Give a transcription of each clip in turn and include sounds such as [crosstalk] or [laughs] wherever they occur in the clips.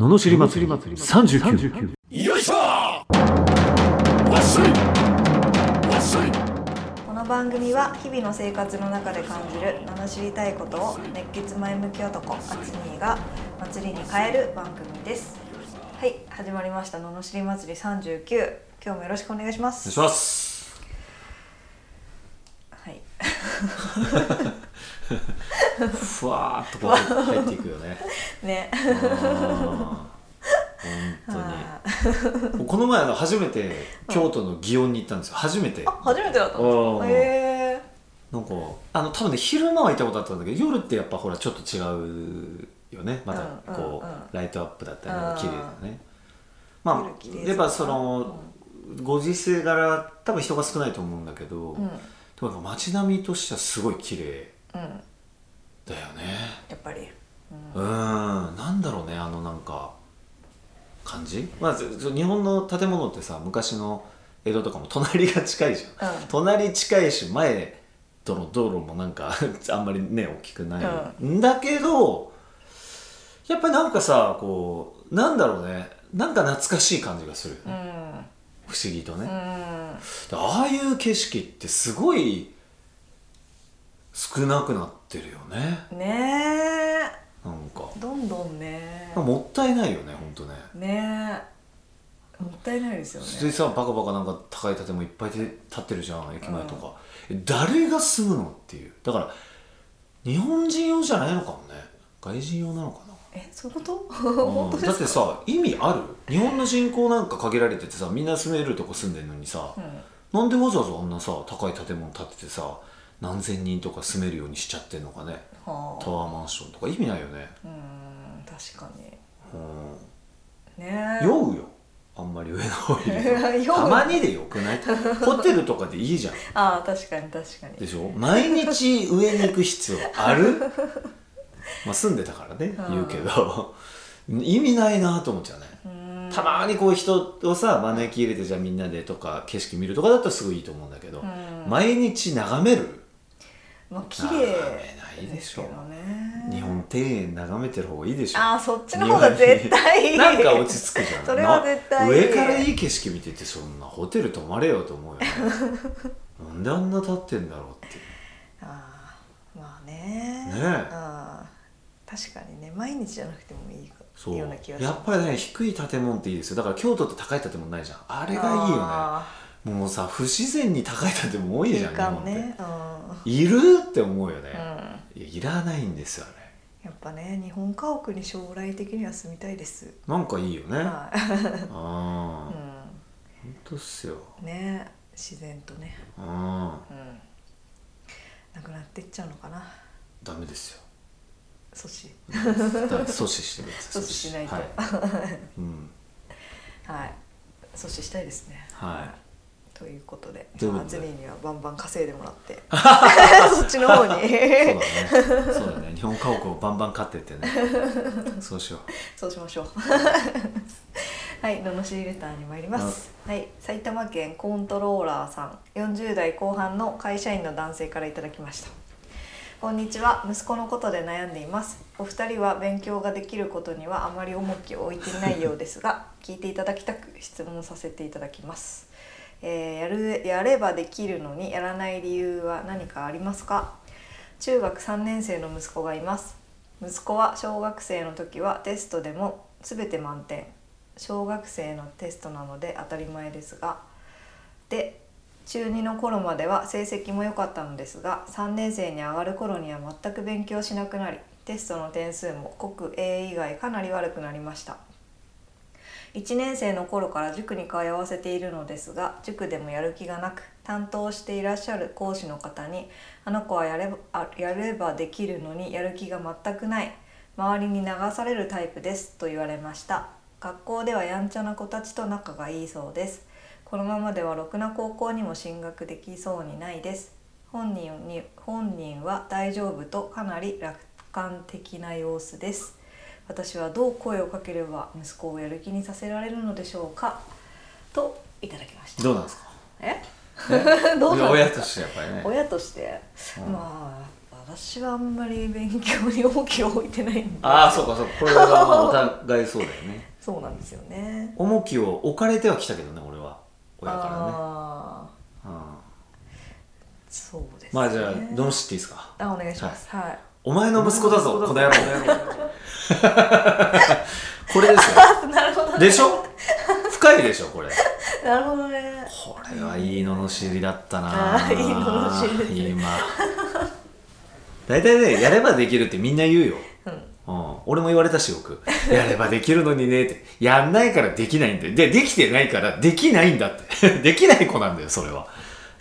ののしり祭り。39よいしょこの番組は日々の生活の中で感じる名の知りたいことを熱血前向き男アツニーが祭りに変える番組です。はい始まりました。ののしり祭り39今日もよろしくお願いしまお願いすします。はい [laughs] [laughs] ふわーっとこう入っていくよね。[laughs] ね。本当に。この前あの初めて京都の祇園に行ったんですよ。初めて。あ初めてだったんですうん。かへえなんかあの多分ね昼間は行ったことあったんだけど夜ってやっぱほらちょっと違うよね。またうんこう、うん。うんライトアップだったりうん。綺麗だね。まあやっぱその、ご時世柄多分人が少ないと思うんだけど、うん。でも街並みとしてはすごい綺麗うん。だよね。やっぱり。うん。なんだろうねあのなんか感じ？まずそ日本の建物ってさ昔の江戸とかも隣が近いじゃん、うん。隣近いし前との道路もなんか [laughs] あんまりね大きくない、ん、だけどやっぱりなんかさこうなんだろうねなんか懐かしい感じがする。よね、うん。不思議とね、うん。でああいう景色ってすごい少なくなってるよね。ねなんか。えどんどんね。もったいないよねほんとね。ねえ。もったいないですよでねさバカバカなんか高い建物いっぱいで建ってるじゃん駅前とか、え誰が住むのっていう。だから日本人用じゃないのかもね。外人用なのかな。えそういうこと？うん。本当ですか？だってさ意味ある？日本の人口なんか限られててさみんな住めるとこ住んでんのにさ、うん。なんでわざわざあんなさ高い建物建ててさ何千人とか住めるようにしちゃってんのかね。はあ。タワーマンションとか意味ないよね。うーん確かに。うん。ねえ。酔うよ。あんまり上の方に。い [laughs] る酔う。とたまにでよくない？[laughs] ホテルとかでいいじゃん。ああ確かに確かに。でしょ？毎日上に行く必要ある？[laughs] まあ住んでたからねうん。言うけど。意味ないなと思っちゃうね。たまにこう人をさ招き入れてじゃあみんなでとか景色見るとかだったらすごいいいと思うんだけど、うん。毎日眺める？まあ綺麗ないでしょすけどね。日本庭園眺めてる方がいいでしょ。ああそっちの方が絶対。いいなんか落ち着くじゃん。それは絶対。上からいい景色見ててそんなホテル泊まれよと思うよね。[laughs] なんであんな立ってんだろうって。ああまあね。ねえ。ああ確かにね。毎日じゃなくてもいいかそうような気がする。やっぱりね低い建物っていいですよ。だから京都って高い建物ないじゃん。あれがいいよね。あもうさ不自然に高い建物多いじゃん日本って。ね。うん。いるって思うよね、うん。いやいらないんですよね。やっぱね日本家屋に将来的には住みたいです。なんかいいよね、あはあい、本当 [laughs] っすよ。うん、ね自然とね。うん。うん。なくなっていっちゃうのかな。ダメですよ。阻止。阻止してください。[laughs] 阻止しないと。ははい。うん。阻止したいですね。はいということでということにはバンバン稼いでもらって。[laughs] [laughs] そっちの方に。そうだね。そうだね。日本家屋をバンバン買ってってね。[laughs] そうしよう。そうしましょう。はい罵りレターに参ります、はい。埼玉県コントローラーさん。40代後半の会社員の男性からいただきました。こんにちは。息子のことで悩んでいます。お二人は勉強ができることにはあまり重きを置いていないようですが聞いていただきたく質問させていただきます、えーやるやればできるのにやらない理由は何かありますか？中学3年生の息子がいます。息子は小学生の時はテストでも全て満点。小学生のテストなので当たり前ですが。で中2の頃までは成績も良かったのですが3年生に上がる頃には全く勉強しなくなりテストの点数も国英以外かなり悪くなりました。1年生の頃から塾に通わせているのですが塾でもやる気がなく担当していらっしゃる講師の方に「あの子はやればやればできるのにやる気が全くない。周りに流されるタイプです」と言われました。学校ではやんちゃな子たちと仲がいいそうです。このままではろくな高校にも進学できそうにないです。本人に本人は大丈夫とかなり楽観的な様子です。私はどう声をかければ息子をやる気にさせられるのでしょうか？といただきました。どうなんですか？え？ね [laughs] どうなん親としてやっぱりね。親として、うん。まあ私はあんまり勉強に重きを置いてないんで。ああそうかそうか。これはまあお互いそうだよね。[laughs] そうなんですよね。重きを置かれてはきたけどね俺は。親からね。ああうん。そうですね。まあじゃあどの知っていいですか？あお願いします。はい、お前の息子だぞ。この野郎 [laughs] これですよ。[laughs] なるほどでしょ？深いでしょこれ。[laughs] なるほどね。これはいい罵りだったないい罵りですね今。大体ねやればできるってみんな言うよ、うん。うん、俺も言われたしよくやればできるのにねって。やんないからできないんだよ。でできてないからできないんだって。できない子なんだよそれは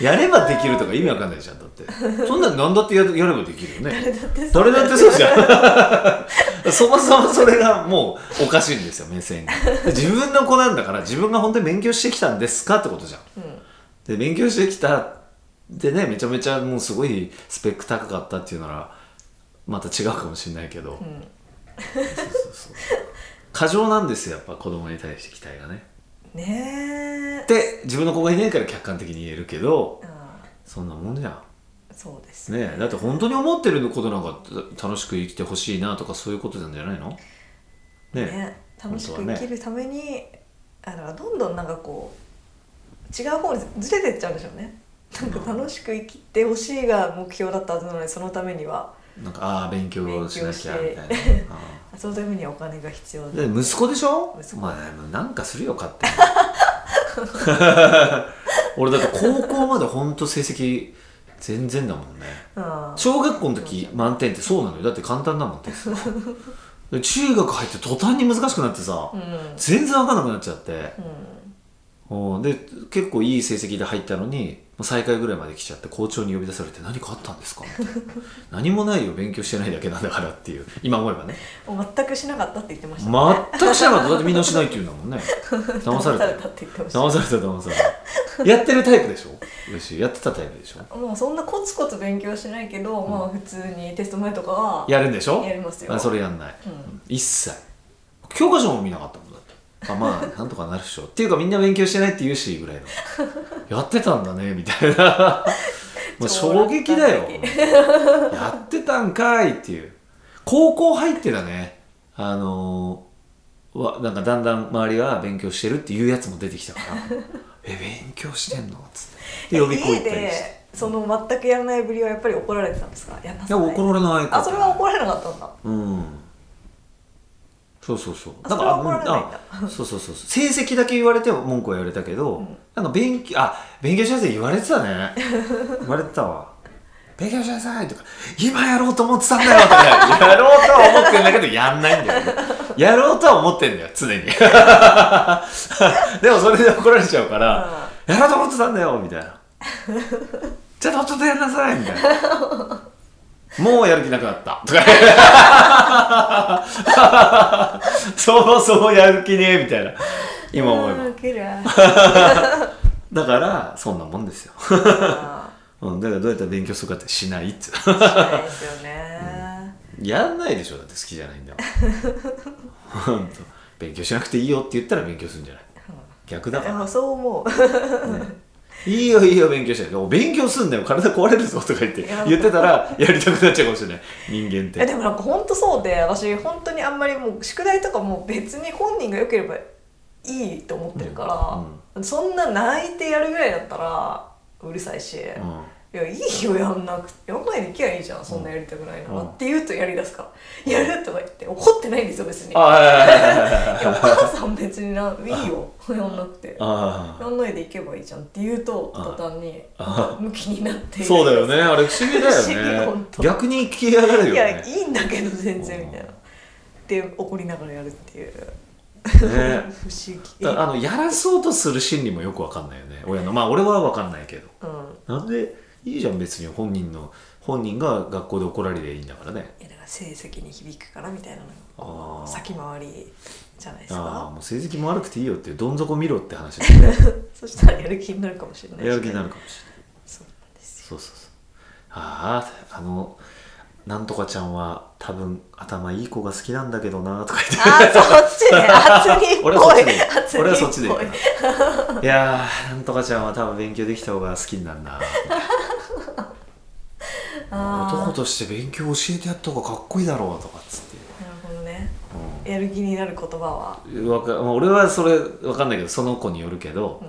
やればできるとか意味わかんないじゃんだって。[laughs] そんなん何だってややればできるよね。誰だってそうじゃん。[laughs] そもそもそれがもうおかしいんですよ目線が。自分の子なんだから自分が本当に勉強してきたんですかってことじゃん。うん。で勉強してきたでねめちゃめちゃもうすごいスペック高かったっていうならまた違うかもしれないけど、うん。そうそうそう。過剰なんですよやっぱ子供に対して期待がねねえで自分の子がいないから客観的に言えるけどあそんなもんじゃん。そうですね。えだって本当に思ってることなんか楽しく生きてほしいなとかそういうことなんじゃないの？ねえ。ね楽しく生きるために、あだからどんどんなんかこう違う方にずれてっちゃうんでしょうね。なんか楽しく生きてほしいが目標だったはずなのにそのためにはなんかああ勉強しなきゃみたいな。勉強してあそのためにはお金が必要あでで息子でしょ？息子。まあなんかするよ勝手に。[laughs] 俺だって高校まで本当成績全然だもんね。うん。小学校の時満点ってそうなのよ。だって簡単だもんテスト。[laughs] で中学入って途端に難しくなってさ、うん。全然分かんなくなっちゃって、うんうんで結構いい成績で入ったのに最下位ぐらいまで来ちゃって校長に呼び出されて「何かあったんですか?」何もないよ勉強してないだけなんだから」っていう今思えばね。全くしなかったって言ってましたね。全くしなかった。だってみんなしないって言うんだもんね。[laughs] 騙されたよ。たって言ってました。騙された騙された。やってるタイプでしょ？嬉しい。やってたタイプでしょ？もうそんなコツコツ勉強しないけど、まあ普通にテスト前とかはやるんでしょ？やりますよ。あそれやんない、うん。一切。教科書も見なかったもんあまあなんとかなるっしょ。っていうかみんな勉強してないって言うしぐらいの。やってたんだねみたいな。[laughs] もう衝撃だよ。やってたんかいっていう。高校入ってだね。あのーわなんかだんだん周りが勉強してるっていうやつも出てきたから。[laughs] え勉強してんの？っつって。で予備校行家ったりして。でその全くやらないぶりはやっぱり怒られてたんですか？やんないさい。や怒られないあそれは怒られなかったんだ。うんそうそうそう。あそれは怒られないんだ。あそうそうそうそう。[laughs] 成績だけ言われて文句は言われたけど、ん。なんか勉強あ勉強しなさい言われてたね。言われてたわ。勉強しなさいとか今やろうと思ってたんだよとか。やろうとは思ってんだけどやんないんだよね。[laughs] やろうとは思ってんだよ常に。[laughs] でもそれで怒られちゃうから、やろうと思ってたんだよみたいな。じゃあとっととやんなさいみたいなもうやる気なくなった。とか。そもそもやる気ねえみたいな。今思えば。[laughs] だからそんなもんですよ、あうん、だからどうやったら勉強するかってしないって。ーないですよね、やんないでしょだって好きじゃないんだもん。[laughs] 勉強しなくていいよって言ったら勉強するんじゃない。逆だから。そう思ういいよいいよ勉強してお勉強すんだよ。体壊れるぞとか言って言ってたらやりたくなっちゃうかもしれない。人間って。えでもなんか本当そうで私本当にあんまりもう宿題とかも別に本人が良ければいいと思ってるから、そんな泣いてやるぐらいだったらうるさいし、うん。いやいいよやんなくてやんないで行きゃいいじゃんそんなやりたくないなら、うん。って言うとやりだすから。やるとか言って怒ってないんですよ別にん別にないいよ。やんなくて。あやんないで行けばいいじゃんって言うと途端にあ向きになって。そうだよね。あれ不思議だよね。逆に消え上がるよいやねいいんだけど全然みたいな。で怒りながらやるっていう。ね。[laughs] 不思議。だあのやらそうとする心理もよくわかんないよね。親の。まあ俺はわかんないけど。うん。なんでいいじゃん別に本人の本人が学校で怒られりゃいいんだからね。いやだから成績に響くからみたいなの先回りじゃないですああかもう成績も悪くていいよってどん底見ろって話ですね。[laughs] そしたらやる気になるかもしれないしやる気になるかもしれないそうなんですそうそうそう。あああのなんとかちゃんは多分頭いい子が好きなんだけどなとか言って。あーそっちね。厚みっぽい俺はそっちで。厚み俺はそっちで。ぽいいやーなんとかちゃんは多分勉強できた方が好きになるなみたいな男として勉強教えてやった方がかっこいいだろうとかっつって、なるほどね。うやる気になる言葉は。ん、わかまあ俺はそれわかんないけどその子によるけど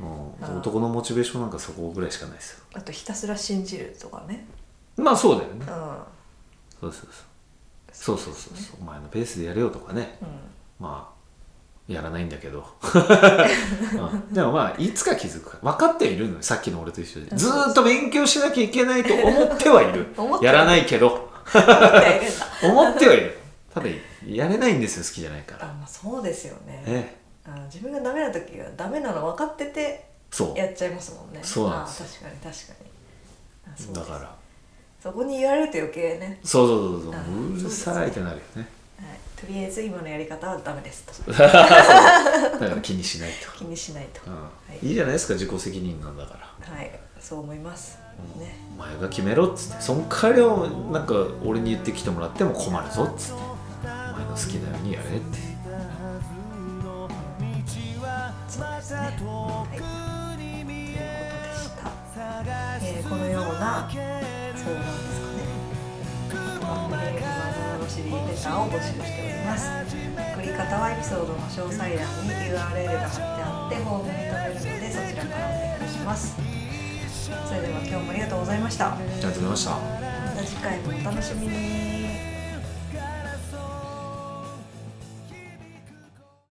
う、ん。男のモチベーションなんかそこぐらいしかないですよ。あとひたすら信じるとかね。まあそうだよね。うん。そうそうそう。そうそうそうそう。お前のペースでやれよとかね。うん。まあやらないんだけど、[laughs] うん。でもまあいつか気づくか。ら分かってはいるのよ。さっきの俺と一緒で。ずーっと勉強しなきゃいけないと思ってはいる。[laughs] やらないけど。思ってはいるただやれないんですよ好きじゃないから。あまあそうですよね。えあ自分がダメな時はダメなの分かっててやっちゃいますもんね。そうなんです。確かに確かに。だから。そこに言われると余計ね、そうそうそうそう。あうるさいってなるよね。はい、とりあえず今のやり方はダメですと。[laughs] だから気にしないと、気にしないと、うん。はい。いいじゃないですか自己責任なんだから。はい。そう思います。ね。お前が決めろっつって。そん代わりをなんか俺に言ってきてもらっても困るぞっつって。お前の好きなようにやれって。そうですねはい。ということでした、えーこのようなそうなんです。か今ののしりレターを募集しております。送り方はエピソードの詳細欄に URL が貼ってあってフォームに飛べるのでそちらからお願いします。それでは今日もありがとうございました。ありがとうございました。また次回もお楽しみに